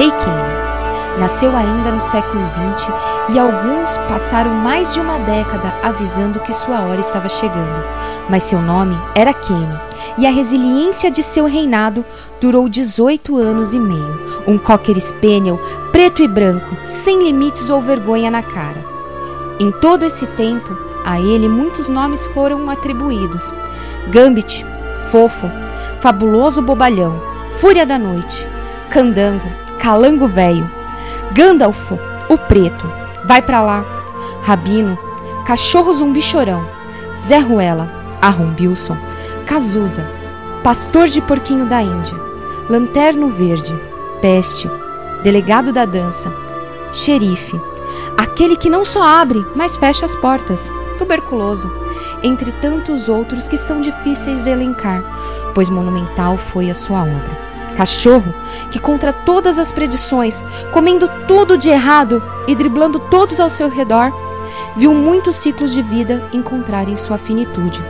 Rei Kenny. Nasceu ainda no século XX e alguns passaram mais de uma década avisando que sua hora estava chegando. Mas seu nome era Kenny e a resiliência de seu reinado durou 18 anos e meio. Um cocker spaniel preto e branco, sem limites ou vergonha na cara. Em todo esse tempo, a ele muitos nomes foram atribuídos: Gambit, Fofo, Fabuloso Bobalhão, Fúria da Noite, Candango, Calango Velho, Gandalfo, o Preto, Vai Pra Lá, Rabino, Cachorro Zumbi Chorão, Zé Ruela, Arrombilson, Cazuza, Pastor de Porquinho da Índia, Lanterno Verde, Peste, Delegado da Dança, Xerife, aquele que não só abre, mas fecha as portas, tuberculoso, entre tantos outros que são difíceis de elencar, pois monumental foi a sua obra cachorro que, contra todas as predições, comendo tudo de errado e driblando todos ao seu redor, viu muitos ciclos de vida encontrarem sua finitude.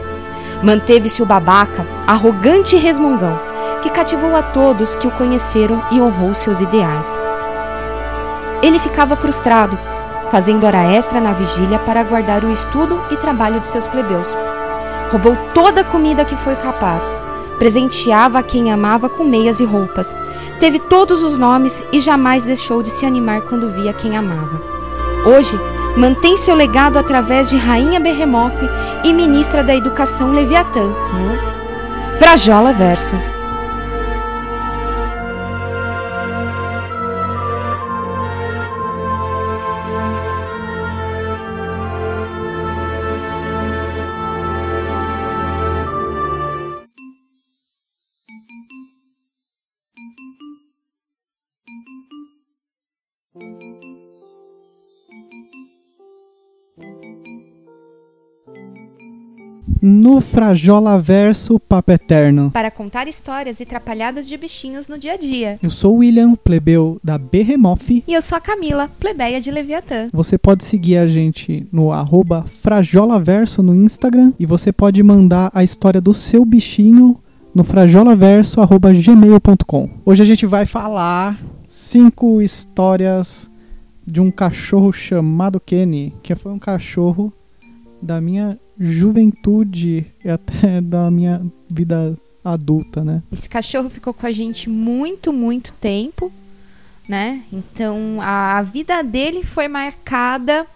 Manteve-se o babaca, arrogante e resmungão, que cativou a todos que o conheceram e honrou seus ideais. Ele ficava frustrado, fazendo hora extra na vigília para guardar o estudo e trabalho de seus plebeus. Roubou toda a comida que foi capaz, Presenteava a quem amava com meias e roupas. Teve todos os nomes e jamais deixou de se animar quando via quem amava. Hoje, mantém seu legado através de Rainha Berremoff e Ministra da Educação Leviatã, no Frajola Verso. No Frajola Verso Papo Eterno. Para contar histórias e trapalhadas de bichinhos no dia a dia. Eu sou o William, plebeu da Behemoth. E eu sou a Camila, plebeia de Leviatã. Você pode seguir a gente no arroba Frajolaverso no Instagram e você pode mandar a história do seu bichinho no frajolaverso.gmail.com. Hoje a gente vai falar cinco histórias de um cachorro chamado Kenny, que foi um cachorro da minha juventude e até da minha vida adulta, né? Esse cachorro ficou com a gente muito, muito tempo, né? Então a vida dele foi marcada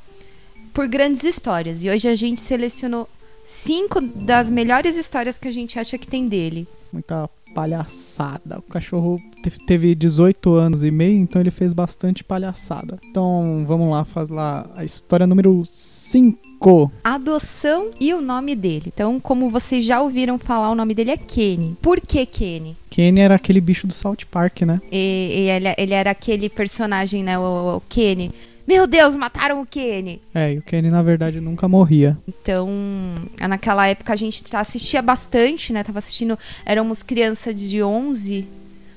por grandes histórias. E hoje a gente selecionou cinco das melhores histórias que a gente acha que tem dele. Muita palhaçada. O cachorro teve 18 anos e meio, então ele fez bastante palhaçada. Então vamos lá falar a história número 5 Adoção e o nome dele. Então, como vocês já ouviram falar, o nome dele é Kenny. Por que Kenny? Kenny era aquele bicho do South Park, né? E, e ele, ele, era aquele personagem, né? O, o Kenny. Meu Deus, mataram o Kenny. É, e o Kenny, na verdade, nunca morria. Então, naquela época a gente assistia bastante, né? Tava assistindo. Éramos crianças de 11,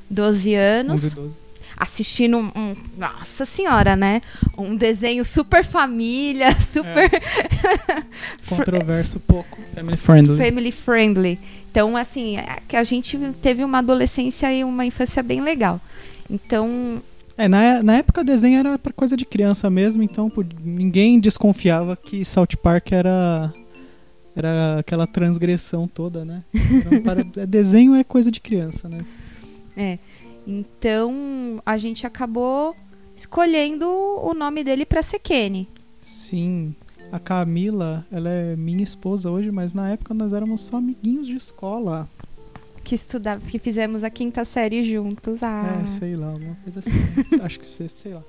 12 anos. 11, 12 assistindo um, um, nossa senhora, né? Um desenho super família, super é. controverso pouco, family friendly. Family friendly. Então, assim, é que a gente teve uma adolescência e uma infância bem legal. Então, é, na, na época o desenho era para coisa de criança mesmo, então ninguém desconfiava que South Park era era aquela transgressão toda, né? Para, desenho é coisa de criança, né? É. Então a gente acabou escolhendo o nome dele para ser Kenny. Sim. A Camila, ela é minha esposa hoje, mas na época nós éramos só amiguinhos de escola. Que estudava, que fizemos a quinta série juntos. Ah. É, sei lá, alguma coisa assim. Acho que sei, sei lá.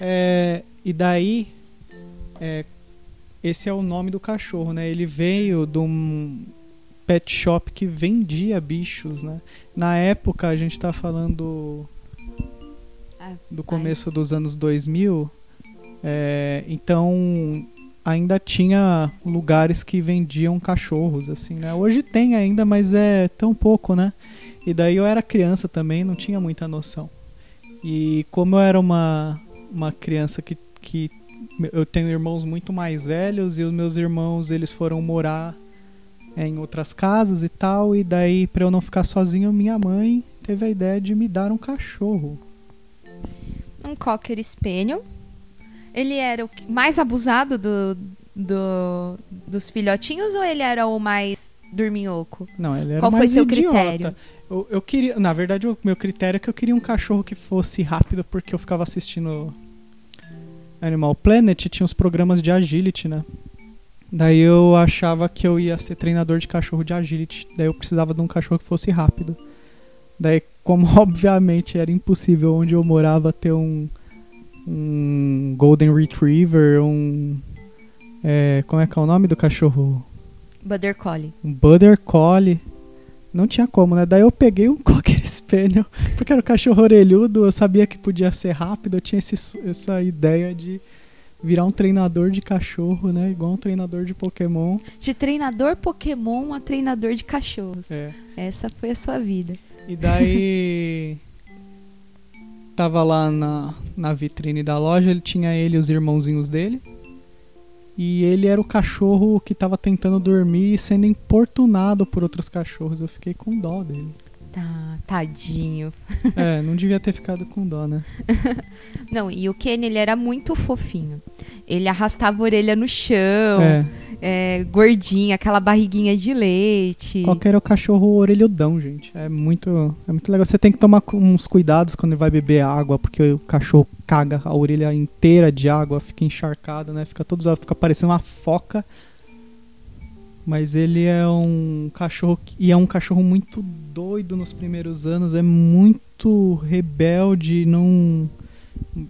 É, e daí, é, esse é o nome do cachorro, né? Ele veio de um pet shop que vendia bichos, né? Na época, a gente está falando ah, do começo dos anos 2000, é, então ainda tinha lugares que vendiam cachorros, assim, né? Hoje tem ainda, mas é tão pouco, né? E daí eu era criança também, não tinha muita noção. E como eu era uma, uma criança que, que eu tenho irmãos muito mais velhos e os meus irmãos eles foram morar em outras casas e tal. E daí, para eu não ficar sozinho, minha mãe teve a ideia de me dar um cachorro. um cocker spaniel. Ele era o mais abusado do, do, dos filhotinhos ou ele era o mais dorminhoco? Não, ele era Qual foi mais seu idiota. critério? Eu, eu queria, na verdade, o meu critério é que eu queria um cachorro que fosse rápido, porque eu ficava assistindo Animal Planet, tinha os programas de agility, né? Daí eu achava que eu ia ser treinador de cachorro de agility. Daí eu precisava de um cachorro que fosse rápido. Daí, como obviamente era impossível onde eu morava ter um, um Golden Retriever, um. é, como é que é o nome do cachorro? Border Collie. Um Border Collie. Não tinha como, né? Daí eu peguei um Cocker Spaniel, porque era um cachorro orelhudo, eu sabia que podia ser rápido, eu tinha esse, essa ideia de virar um treinador de cachorro, né? Igual um treinador de Pokémon. De treinador Pokémon a treinador de cachorros. É. Essa foi a sua vida. E daí. tava lá na, na vitrine da loja, ele tinha ele e os irmãozinhos dele. E ele era o cachorro que tava tentando dormir e sendo importunado por outros cachorros. Eu fiquei com dó dele. Tá, tadinho. É, não devia ter ficado com dó, né? Não, e o Ken, ele era muito fofinho. Ele arrastava a orelha no chão, É. é, gordinho, aquela barriguinha de leite. Qualquer é o cachorro orelhudão, gente. É muito, é muito legal. Você tem que tomar uns cuidados quando ele vai beber água, porque o cachorro caga a orelha inteira de água, fica encharcado, né? Fica todo fica parecendo uma foca. Mas ele é um cachorro e é um cachorro muito doido nos primeiros anos, é muito rebelde, não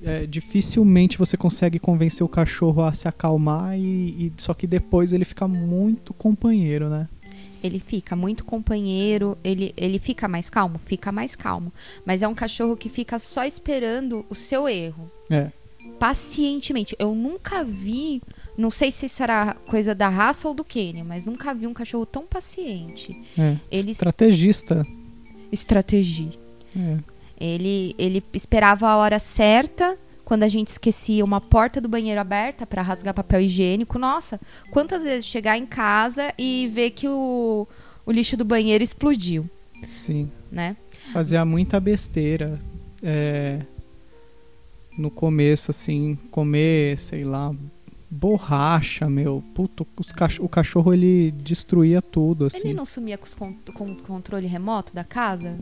é, dificilmente você consegue convencer o cachorro a se acalmar e, e- só que depois ele fica muito companheiro, né? Ele fica muito companheiro, ele, ele fica mais calmo? Fica mais calmo. Mas é um cachorro que fica só esperando o seu erro. É. Pacientemente. Eu nunca vi, não sei se isso era coisa da raça ou do Kenny, mas nunca vi um cachorro tão paciente. É, Eles- estrategista. Estratégia. É. Ele, ele esperava a hora certa, quando a gente esquecia uma porta do banheiro aberta para rasgar papel higiênico. Nossa, quantas vezes chegar em casa e ver que o, o lixo do banheiro explodiu, Sim. né? Fazia muita besteira. é, no começo, assim, comer, sei lá, borracha, meu. Puto, cach- o cachorro ele destruía tudo, assim. Ele não sumia com, os con- com o controle remoto da casa?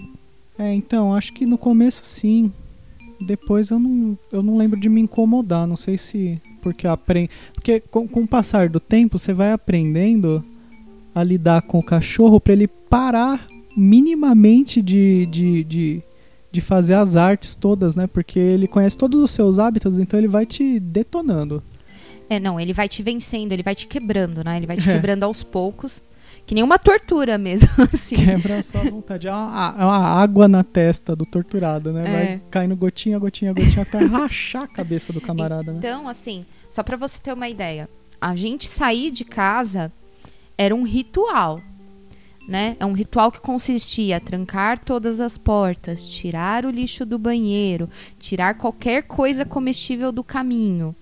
É, então, acho que no começo sim. Depois eu não, eu não lembro de me incomodar. Não sei se. Porque aprende. Porque com, com o passar do tempo, você vai aprendendo a lidar com o cachorro pra ele parar minimamente de, de, de, de fazer as artes todas, né? Porque ele conhece todos os seus hábitos, então ele vai te detonando. É, não, ele vai te vencendo, ele vai te quebrando, né? Ele vai te É. quebrando aos poucos. Que nem uma tortura mesmo, assim. Quebra a sua vontade. É uma, é uma água na testa do torturado, né? É. Vai caindo gotinha, gotinha, gotinha até rachar a cabeça do camarada, né? Então, assim, só pra você ter uma ideia, a gente sair de casa era um ritual, né? É um ritual que consistia em trancar todas as portas, tirar o lixo do banheiro, tirar qualquer coisa comestível do caminho.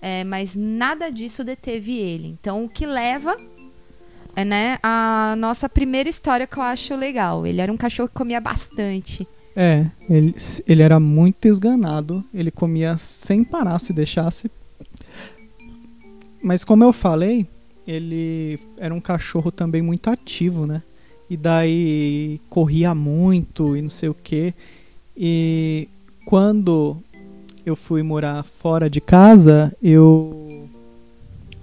É, mas nada disso deteve ele. Então, o que leva é, né, a nossa primeira história que eu acho legal. Ele era um cachorro que comia bastante. É, ele, ele era muito esganado. Ele comia sem parar se deixasse. Mas como eu falei, ele era um cachorro também muito ativo, né? E daí corria muito e não sei o quê. E quando eu fui morar fora de casa, eu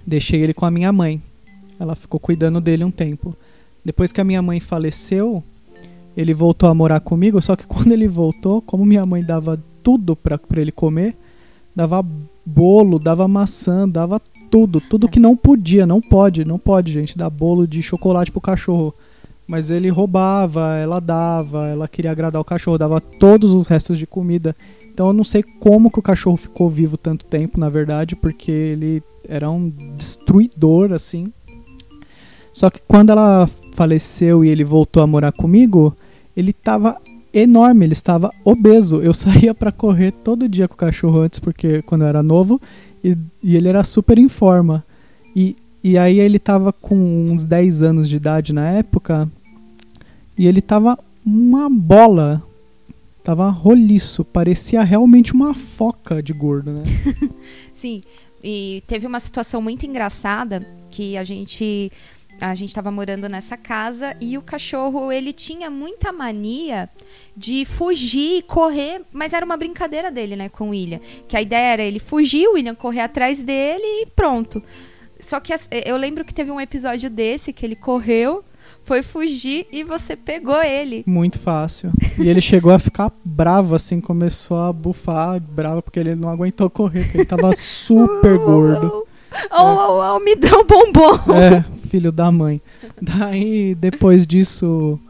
deixei ele com a minha mãe. Ela ficou cuidando dele um tempo. Depois que a minha mãe faleceu, ele voltou a morar comigo, só que quando ele voltou, como minha mãe dava tudo pra ele comer, dava bolo, dava maçã, dava tudo, tudo que não podia, não pode, não pode, gente, dar bolo de chocolate pro cachorro. Mas ele roubava, ela dava, ela queria agradar o cachorro, dava todos os restos de comida. Então eu não sei como que o cachorro ficou vivo tanto tempo, na verdade, porque ele era um destruidor, assim. Só que quando ela faleceu e ele voltou a morar comigo, ele tava enorme, ele estava obeso. Eu saía para correr todo dia com o cachorro antes, porque quando eu era novo, e, e ele era super em forma. E, e aí ele tava com uns 10 anos de idade na época, e ele tava uma bola. Tava roliço, parecia realmente uma foca de gordo, né? Sim, e teve uma situação muito engraçada que a gente a gente estava morando nessa casa e o cachorro ele tinha muita mania de fugir, correr, mas era uma brincadeira dele, né, com o William. Que a ideia era ele fugir, o William correr atrás dele e pronto. Só que eu lembro que teve um episódio desse que ele correu, foi fugir e você pegou ele. Muito fácil. E ele chegou a ficar bravo, assim, começou a bufar, bravo, porque ele não aguentou correr, porque ele tava super gordo. Oh, oh, oh, me dá um bombom. É, filho da mãe. Daí, depois disso,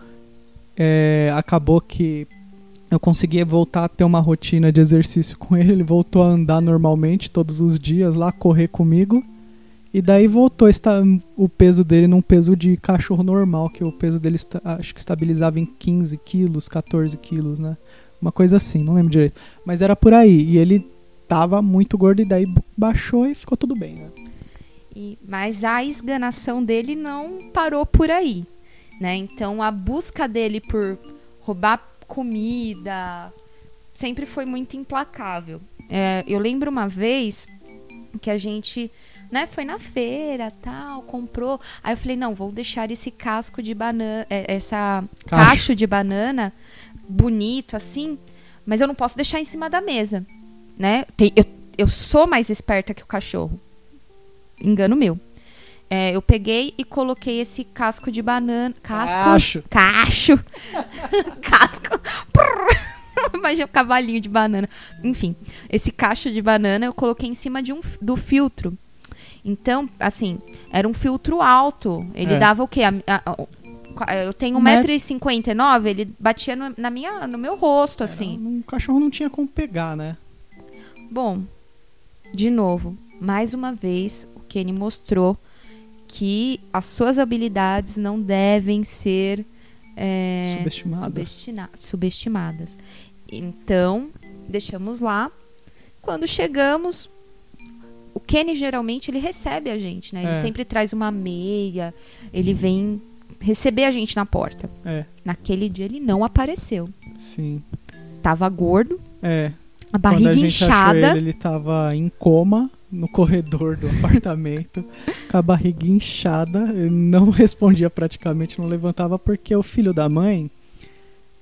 é, acabou que eu consegui voltar a ter uma rotina de exercício com ele. Ele voltou a andar normalmente todos os dias lá, correr comigo. E daí voltou está, o peso dele num peso de cachorro normal, que o peso dele acho que estabilizava em 15 quilos, 14 quilos, né? Uma coisa assim, não lembro direito. Mas era por aí. E ele tava muito gordo e daí baixou e ficou tudo bem, né? E, mas a esganação dele não parou por aí, né? Então a busca dele por roubar comida sempre foi muito implacável. É, eu lembro uma vez que a gente né, foi na feira, tal, comprou. Aí eu falei, não, vou deixar esse casco de banana, é, essa cacho. cacho de banana bonito assim, mas eu não posso deixar em cima da mesa, né? Eu, eu sou mais esperta que o cachorro. Engano meu. É, eu peguei e coloquei esse casco de banana. Casco. Cacho. Cacho. casco. Imagina o cavalinho de banana. Enfim, esse cacho de banana eu coloquei em cima de um, do filtro então, assim, era um filtro alto. Ele é. dava o quê? A, a, eu tenho 1,59m, ele batia no, na minha, no meu rosto, era, assim. Um cachorro não tinha como pegar, né? Bom, de novo, mais uma vez, o Kenny mostrou que as suas habilidades não devem ser é, subestimadas. subestimadas. Então, deixamos lá. Quando chegamos, o Kenny geralmente ele recebe a gente, né? Ele é. sempre traz uma meia, ele vem receber a gente na porta. É. Naquele dia ele não apareceu. Sim. Tava gordo. É. A barriga Quando a inchada. Ele, ele tava em coma no corredor do apartamento, com a barriga inchada, não respondia praticamente, não levantava porque o filho da mãe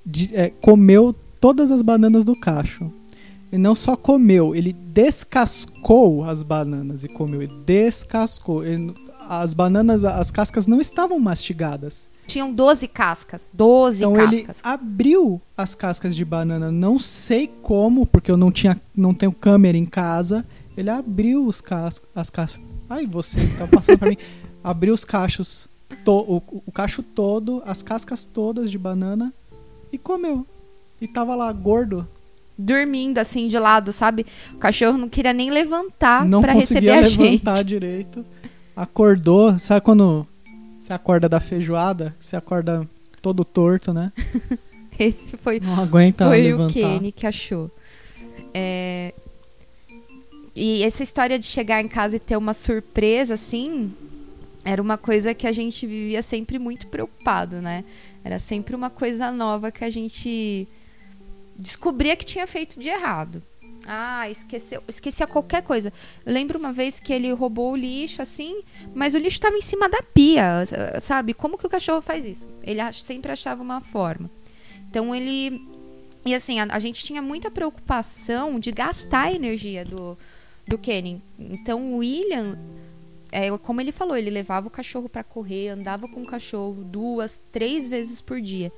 de, é, comeu todas as bananas do cacho. Ele não só comeu, ele descascou as bananas e comeu. Ele descascou. Ele, as bananas, as cascas não estavam mastigadas. Tinham 12 cascas. 12 então cascas. ele abriu as cascas de banana. Não sei como, porque eu não tinha, não tenho câmera em casa. Ele abriu os cas as cascas. Ai, você tá passando pra mim. Abriu os cachos, to, o, o cacho todo, as cascas todas de banana e comeu. E tava lá gordo, dormindo assim de lado, sabe? O cachorro não queria nem levantar para receber a gente. Não conseguia levantar direito. Acordou, sabe quando você acorda da feijoada? Você acorda todo torto, né? Esse foi, não aguenta foi levantar. o Kenny que achou. É... E essa história de chegar em casa e ter uma surpresa, assim, era uma coisa que a gente vivia sempre muito preocupado, né? Era sempre uma coisa nova que a gente descobria que tinha feito de errado. Ah, esqueceu, esquecia qualquer coisa. Eu lembro uma vez que ele roubou o lixo, assim, mas o lixo estava em cima da pia, sabe? Como que o cachorro faz isso? Ele sempre achava uma forma. Então ele. E assim, a, a gente tinha muita preocupação de gastar a energia do, do Kenny. Então o William, é, como ele falou, ele levava o cachorro para correr, andava com o cachorro duas, três vezes por dia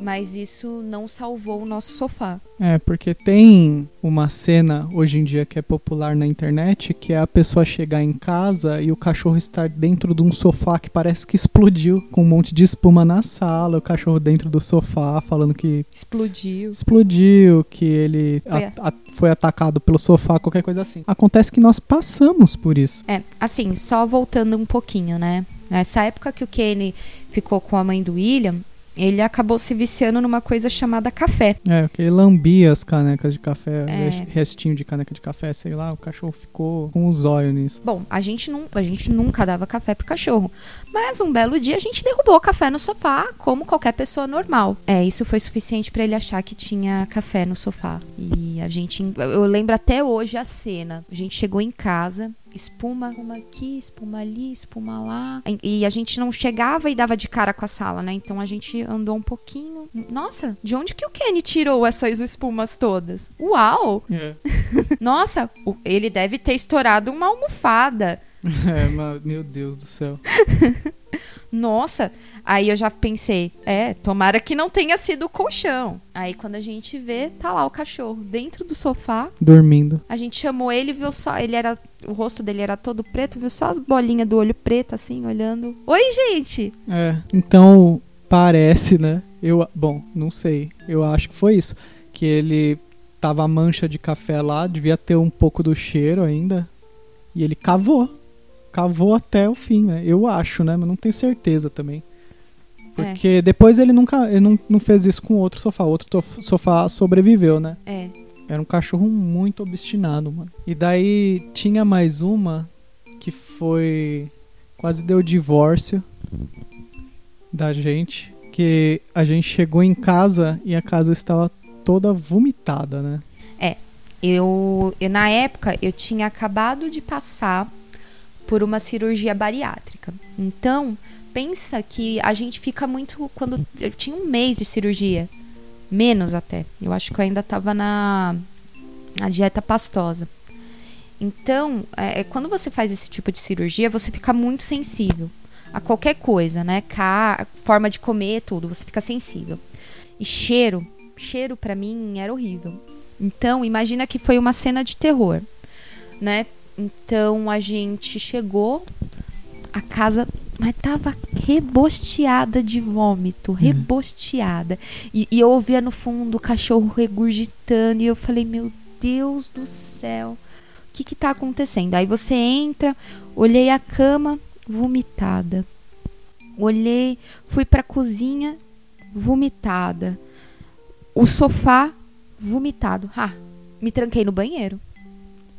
mas isso não salvou o nosso sofá. É, porque tem uma cena hoje em dia que é popular na internet, que é a pessoa chegar em casa e o cachorro estar dentro de um sofá que parece que explodiu, com um monte de espuma na sala, o cachorro dentro do sofá falando que explodiu. Explodiu, que ele foi, a, a, foi atacado pelo sofá, qualquer coisa assim. Acontece que nós passamos por isso. É, assim, só voltando um pouquinho, né? Nessa época que o Kenny ficou com a mãe do William, ele acabou se viciando numa coisa chamada café. É, porque ele lambia as canecas de café, É. restinho de caneca de café, sei lá, o cachorro ficou com os olhos nisso. Bom, a gente, não, a gente nunca dava café pro cachorro. Mas um belo dia a gente derrubou o café no sofá, como qualquer pessoa normal. É, isso foi suficiente pra ele achar que tinha café no sofá. E a gente. Eu lembro até hoje a cena. A gente chegou em casa, espuma, espuma aqui, espuma ali, espuma lá. E a gente não chegava e dava de cara com a sala, né? Então a gente andou um pouquinho. Nossa, de onde que o Kenny tirou essas espumas todas? Uau! É, Nossa, ele deve ter estourado uma almofada. é mas, meu Deus do céu. Nossa, aí eu já pensei, é, tomara que não tenha sido o colchão. Aí quando a gente vê, tá lá o cachorro dentro do sofá. Dormindo. A gente chamou ele, viu só, ele era, o rosto dele era todo preto, viu só as bolinhas do olho preto assim, olhando. Oi, gente. É, então parece, né? Eu, bom, não sei. Eu acho que foi isso. Que ele tava a mancha de café lá, devia ter um pouco do cheiro ainda. E ele cavou. Cavou até o fim, né? Eu acho, né? Mas não tenho certeza também. Porque depois ele nunca. Ele não, não fez isso com outro sofá. Outro sofá sobreviveu, né? É. Era um cachorro muito obstinado, mano. E daí tinha mais uma que foi. Quase deu divórcio da gente. Que a gente chegou em casa e a casa estava toda vomitada, né? Eu, eu, na época, eu tinha acabado de passar por uma cirurgia bariátrica. Então, pensa que a gente fica muito. Quando eu tinha um mês de cirurgia, menos até. Eu acho que eu ainda estava na, dieta pastosa. Então, é, é, quando você faz esse tipo de cirurgia, você fica muito sensível a qualquer coisa, né? Ca forma de comer, tudo, você fica sensível. E cheiro, cheiro pra mim era horrível. Então, imagina que foi uma cena de terror, né? Então a gente chegou, a casa mas tava rebosteada de vômito, rebosteada. E, e eu ouvia no fundo o cachorro regurgitando e eu falei, meu Deus do céu, o que que tá acontecendo? Aí você entra, olhei a cama, vomitada. Olhei, fui pra cozinha, vomitada. O sofá, vomitado. Ah, me tranquei no banheiro.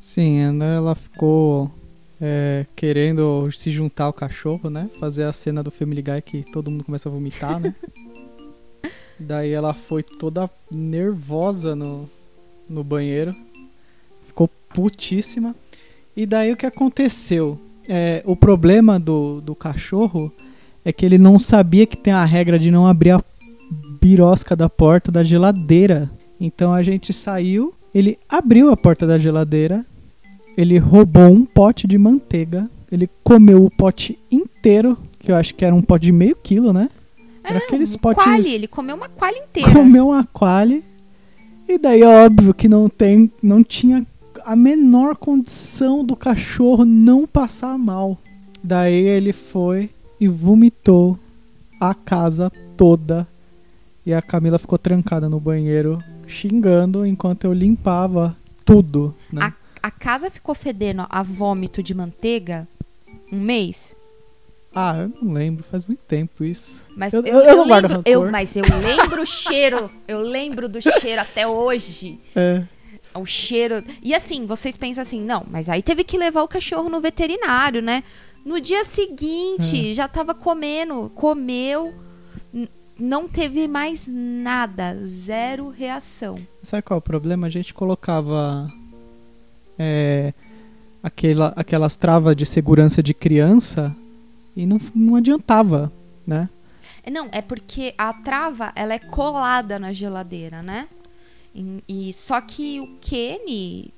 Sim, ela- ela ficou é, querendo se juntar ao cachorro, né? Fazer a cena do Family Guy que todo mundo começa a vomitar, né? Daí ela foi toda nervosa no, no banheiro. Ficou putíssima. E daí o que aconteceu? É, o problema do, do cachorro é que ele não sabia que tem a regra de não abrir a birosca da porta da geladeira. Então a gente saiu, ele abriu a porta da geladeira, ele roubou um pote de manteiga, ele comeu o pote inteiro, que eu acho que era um pote de meio quilo, né? Era aqueles um potes. quali, ele comeu uma quali inteira. Comeu uma quali. E daí, óbvio que não tem, não tinha a menor condição do cachorro não passar mal. Daí ele foi e vomitou a casa toda. E a Camila ficou trancada no banheiro, xingando enquanto eu limpava tudo. Né? A, a casa ficou fedendo a vômito de manteiga um mês. Ah, eu não lembro, faz muito tempo isso. Mas Eu- eu não guardo lembro, eu, mas eu lembro o cheiro. Eu lembro do cheiro até hoje. É, O cheiro. E assim, vocês pensam assim, não, mas aí teve que levar o cachorro no veterinário, né? No dia seguinte, já tava comendo, comeu, não teve mais nada, zero reação. Sabe qual é o problema? A gente colocava é, aquela, aquelas travas de segurança de criança e não, não adiantava, né? Não, é porque a trava, ela é colada na geladeira, né? E, e- só que o Kenny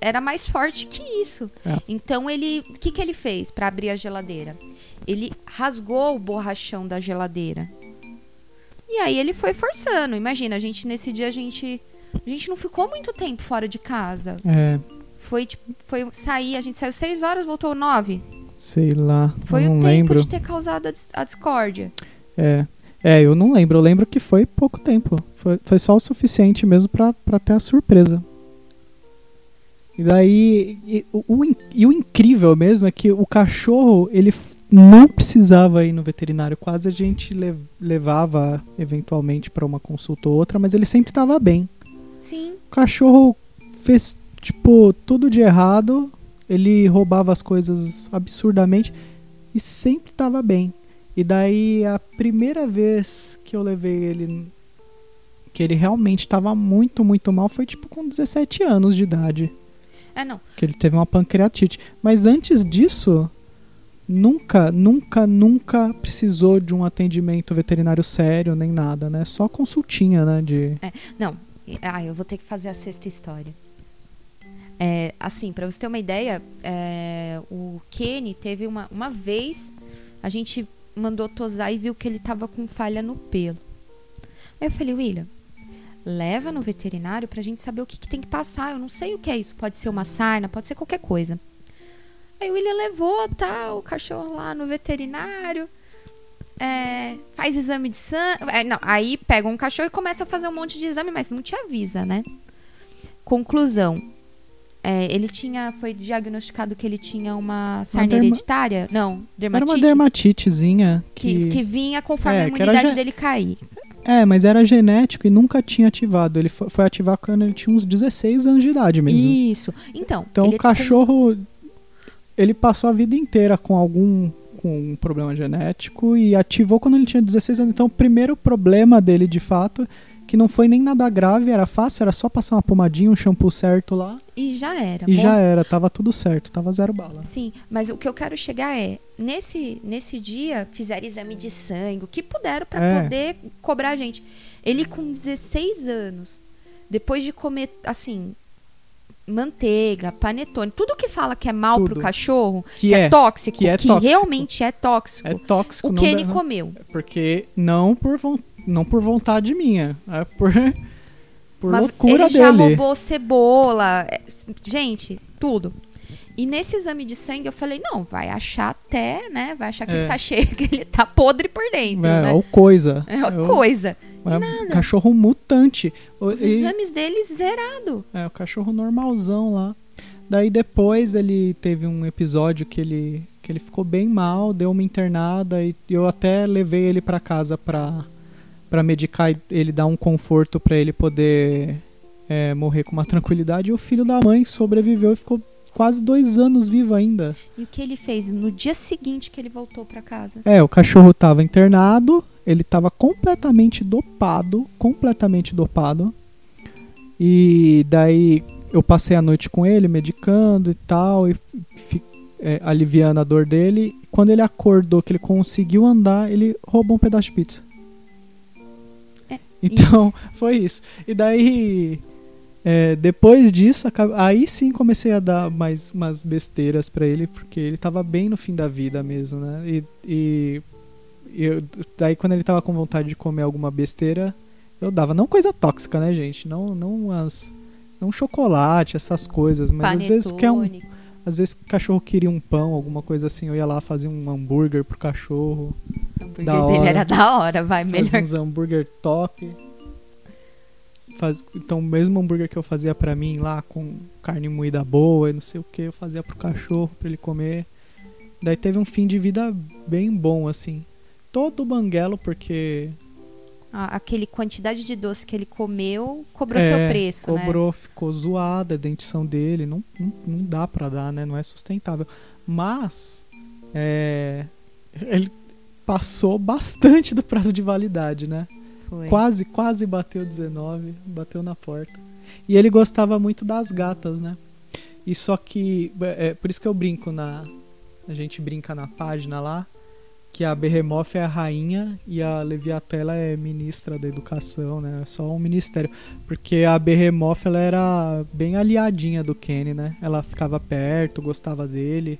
era mais forte que isso. É. Então ele, o que que ele fez para abrir a geladeira? Ele rasgou o borrachão da geladeira. E aí ele foi forçando. Imagina, a gente nesse dia a gente a gente não ficou muito tempo fora de casa. É, Foi tipo, foi sair, a gente saiu seis horas, voltou nove. sei lá, Foi eu o não tempo lembro. de ter causado a, dis- a discórdia. É, é, eu não lembro. Eu lembro que foi pouco tempo. Foi, foi só o suficiente mesmo pra, pra ter a surpresa. E daí, e o, o e o incrível mesmo é que o cachorro, ele não precisava ir no veterinário. Quase a gente le levava eventualmente para uma consulta ou outra, mas ele sempre estava bem. Sim. O cachorro fez, tipo, tudo de errado. Ele roubava as coisas absurdamente e sempre estava bem. E daí a primeira vez que eu levei ele que ele realmente estava muito, muito mal foi tipo com 17 anos de idade. É, não. Que ele teve uma pancreatite. Mas antes disso, nunca, nunca, nunca precisou de um atendimento veterinário sério nem nada, né? Só consultinha, né? De... É, não, ah, eu vou ter que fazer a sexta história. É, assim, para você ter uma ideia, é, o Kenny teve uma, uma vez, a gente mandou tosar e viu que ele tava com falha no pelo. Aí eu falei, William, leva no veterinário pra gente saber o que, que tem que passar. Eu não sei o que é isso. Pode ser uma sarna, pode ser qualquer coisa. Aí o William levou tá, o cachorro lá no veterinário. É, faz exame de sangue. É, não, aí pega um cachorro e começa a fazer um monte de exame, mas não te avisa, né? Conclusão. É, ele tinha. Foi diagnosticado que ele tinha uma sarna derma- hereditária? Não, dermatite. Era uma dermatitezinha que... que, que vinha conforme É, a imunidade ge- dele cair. É, mas era genético e nunca tinha ativado. Ele fo- foi ativar quando ele tinha uns 16 anos de idade mesmo. Isso. Então, Então o cachorro ele passou a vida inteira com algum com um problema genético e ativou quando ele tinha 16 anos. Então o primeiro problema dele de fato que não foi nem nada grave, era fácil, era só passar uma pomadinha, um shampoo certo lá E já era. e Bom, já era, tava tudo certo, tava zero bala. Sim, mas o que eu quero chegar é, nesse, nesse dia, fizeram exame de sangue, o que puderam pra É. poder cobrar a gente. Ele com 16 anos, depois de comer, assim, manteiga, panetone, tudo que fala que é mal Tudo. pro cachorro, Que que, é, é, tóxico, que é que tóxico. realmente é tóxico, É tóxico, o Kenny comeu. porque não por não por vontade minha, é por por Mas loucura ele já dele. roubou cebola, é, gente, tudo. E nesse exame de sangue eu falei, não, vai achar até, né? Vai achar que É. ele tá cheio, que ele tá podre por dentro, É, né? ou coisa. É uma Eu- é cachorro mutante. Os e- exames dele zerado. É, o cachorro normalzão lá. Daí depois ele teve um episódio que ele, que ele ficou bem mal, deu uma internada e eu até levei ele pra casa pra, pra medicar e ele dar um conforto pra ele poder é, morrer com uma tranquilidade. E o filho da mãe sobreviveu e ficou quase dois anos vivo ainda. E o que ele fez no dia seguinte que ele voltou pra casa? É, o cachorro tava internado, ele tava completamente dopado, completamente dopado. E daí eu passei a noite com ele, medicando e tal, e fi- é, aliviando a dor dele. Quando ele acordou, que ele conseguiu andar, ele roubou um pedaço de pizza. É, Então, foi isso. E daí, é, depois disso, aí sim comecei a dar mais umas besteiras pra ele, porque ele tava bem no fim da vida mesmo, né? E, e eu, daí quando ele tava com vontade de comer alguma besteira, eu dava. Não coisa tóxica, né, gente? Não, não as. Não chocolate, essas coisas, mas às vezes quer um, Panetone. às vezes o cachorro queria um pão, alguma coisa assim, eu ia lá fazer um hambúrguer pro cachorro. O hambúrguer da dele hora. era da hora, vai, Fazia melhor. uns hambúrguer top. Faz, então, o mesmo hambúrguer que eu fazia pra mim lá, com carne moída boa e não sei o que, eu fazia pro cachorro pra ele comer. Daí teve um fim de vida bem bom, assim. Todo banguelo, porque Ah, Aquele quantidade de doce que ele comeu cobrou É, seu preço, né? cobrou, ficou zoada a dentição dele. Não, não, não dá pra dar, né? Não é sustentável. Mas, é, ele passou bastante do prazo de validade, né? Foi. Quase, quase bateu 19, bateu na porta. E ele gostava muito das gatas, né? E só que, é, por isso que eu brinco na. A gente brinca na página lá, que a Behemoth é a rainha e a Leviatela é ministra da educação, né? É Só um ministério. Porque a Behemoth ela era bem aliadinha do Kenny, né? Ela ficava perto, gostava dele.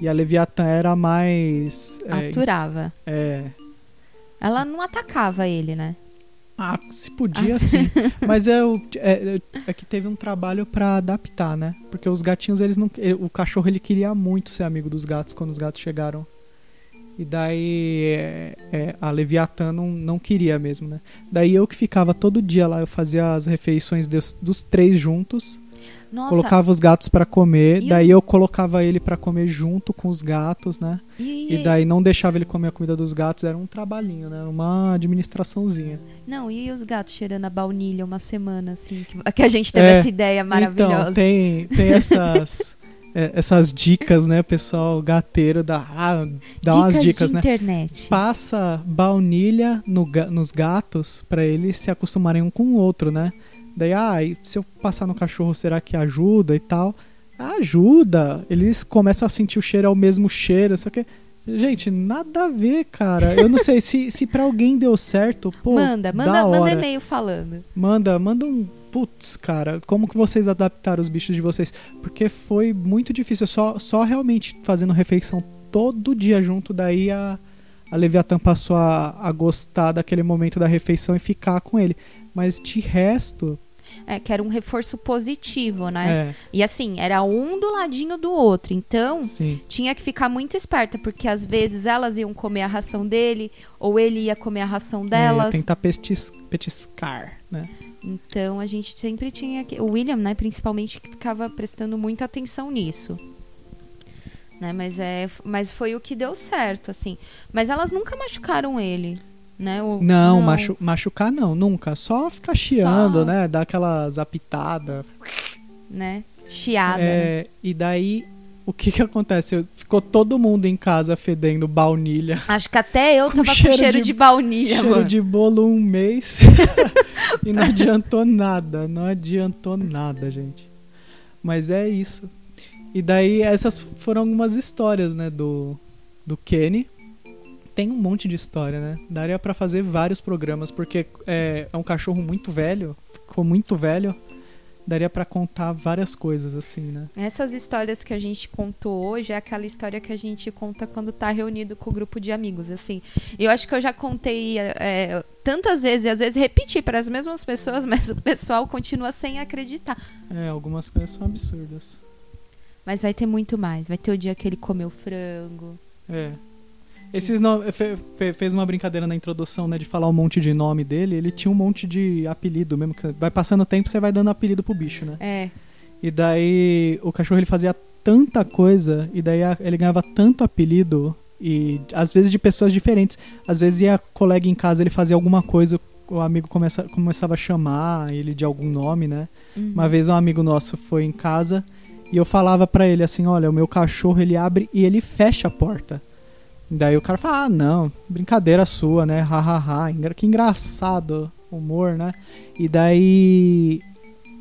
E a Leviatã era mais. É, Aturava. é, Ela não atacava ele, né? Ah, se podia Ah, sim. Mas é, o- é, é que teve um trabalho pra adaptar, né? Porque os gatinhos, eles não. ele- O cachorro ele queria muito ser amigo dos gatos quando os gatos chegaram. E daí é, é, a Leviatã não, não queria mesmo, né? Daí eu que ficava todo dia lá, eu fazia as refeições dos, dos três juntos. Nossa, colocava os gatos pra comer, E daí os- eu colocava ele pra comer junto com os gatos, né? e, E daí não deixava ele comer a comida dos gatos, era um trabalhinho, né? Uma administraçãozinha. Não, e os gatos cheirando a baunilha uma semana, assim, que, que a gente teve É, essa ideia maravilhosa. Então, tem, tem essas, é, essas dicas, né, pessoal gateiro, dá, ah, dá umas dicas, né? internet. Passa baunilha no nos gatos pra eles se acostumarem um com o outro, né? Daí, ah, se eu passar no cachorro, será que ajuda e tal? Ajuda! Eles começam a sentir o cheiro, é o mesmo cheiro, só que... Gente, nada a ver, cara. Eu não sei se, se pra alguém deu certo, pô, manda, da manda, manda e-mail falando. Manda, manda um. Putz, cara, como que vocês adaptaram os bichos de vocês? Porque foi muito difícil, só, só realmente fazendo refeição todo dia junto, daí a, a Leviathan passou a, a gostar daquele momento da refeição e ficar com ele. Mas de resto, É, que era um reforço positivo, né? é, E assim, era um do ladinho do outro. Então, sim. tinha que ficar muito esperta, porque às vezes elas iam comer a ração dele, ou ele ia comer a ração É, delas. tentar pestis, petiscar, né? Então a gente sempre tinha que. O William, né, principalmente, que ficava prestando muita atenção nisso. Né, mas, é, mas foi o que deu certo, assim. Mas elas nunca machucaram ele. Né? O- Não, Machu, machucar não, nunca. Só ficar chiando, Só- né? Dar aquela zapitada, Né? Chiada. né? É, e daí, o que que acontece? Ficou todo mundo em casa fedendo baunilha. Acho que até eu Com tava cheiro com cheiro de- de, baunilha, Cheiro mano. de bolo um mês. e não adiantou nada. Não adiantou nada, gente. Mas é isso. E daí, essas foram algumas histórias, né? Do, do Kenny. Tem um monte de história, né? Daria pra fazer vários programas, porque é, é um cachorro muito velho. Ficou muito velho. Daria pra contar várias coisas, assim, né? Essas histórias que a gente contou hoje é aquela história que a gente conta quando tá reunido com o grupo de amigos, assim. Eu acho que eu já contei é, tantas vezes e às vezes repeti para as mesmas pessoas, mas o pessoal continua sem acreditar. É, algumas coisas são absurdas. Mas vai ter muito mais. Vai ter o dia que ele comeu frango. É. Esses no... fe- fe- fez uma brincadeira na introdução, né, de falar um monte de nome dele. Ele tinha um monte de apelido mesmo. Vai passando o tempo, você vai dando apelido pro bicho, né? É. E daí o cachorro ele fazia tanta coisa e daí ele ganhava tanto apelido e às vezes de pessoas diferentes. Às vezes ia colega em casa, ele fazia alguma coisa, o amigo começa, começava a chamar ele de algum nome, né? Uhum. Uma vez um amigo nosso foi em casa e eu falava pra ele assim, olha, o meu cachorro ele abre e ele fecha a porta. Daí o cara fala, ah, não, brincadeira sua, né? Ha, ha, ha. Que engraçado, humor, né? E daí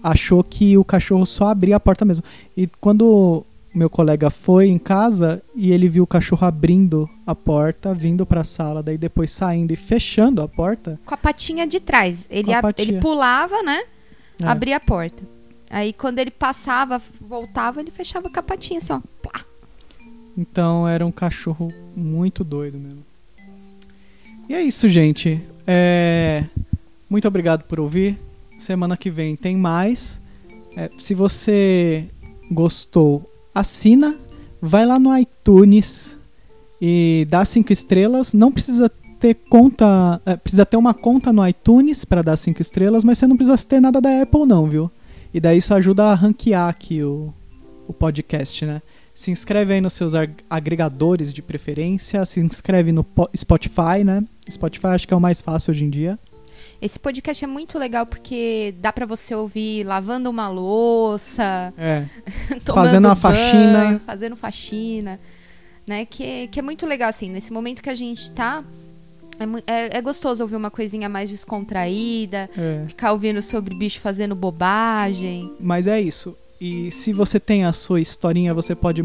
achou que o cachorro só abria a porta mesmo. E quando meu colega foi em casa e ele viu o cachorro abrindo a porta, vindo pra sala, daí depois saindo e fechando a porta, Com a patinha de trás. Ele, a ele pulava, né? É. Abria a porta. Aí quando ele passava, voltava, ele fechava com a patinha assim, ó. Então era um cachorro muito doido mesmo. E é isso, gente. É, Muito obrigado por ouvir. Semana que vem tem mais. É, se você gostou, assina. Vai lá no iTunes e dá cinco estrelas. Não precisa ter conta. é, precisa ter uma conta no iTunes para dar cinco estrelas, mas você não precisa ter nada da Apple, não, viu? E daí isso ajuda a ranquear aqui o, o podcast, né? Se inscreve aí nos seus ag- agregadores de preferência, se inscreve no po- Spotify, né? Spotify acho que é o mais fácil hoje em dia. Esse podcast é muito legal porque dá pra você ouvir lavando uma louça, É. Fazendo uma banho, faxina. fazendo faxina, né? Que, que é muito legal, assim, nesse momento que a gente tá, é, é- é gostoso ouvir uma coisinha mais descontraída, é. ficar ouvindo sobre bicho fazendo bobagem. Mas é isso. E se você tem a sua historinha, você pode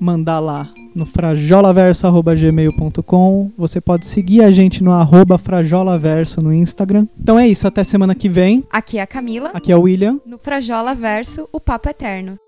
mandar lá no frajolaverso.gmail.com. Você pode seguir a gente no arroba frajolaverso no Instagram. Então é isso, até semana que vem. Aqui é a Camila, Aqui é o William. no Frajola Verso, o Papo Eterno.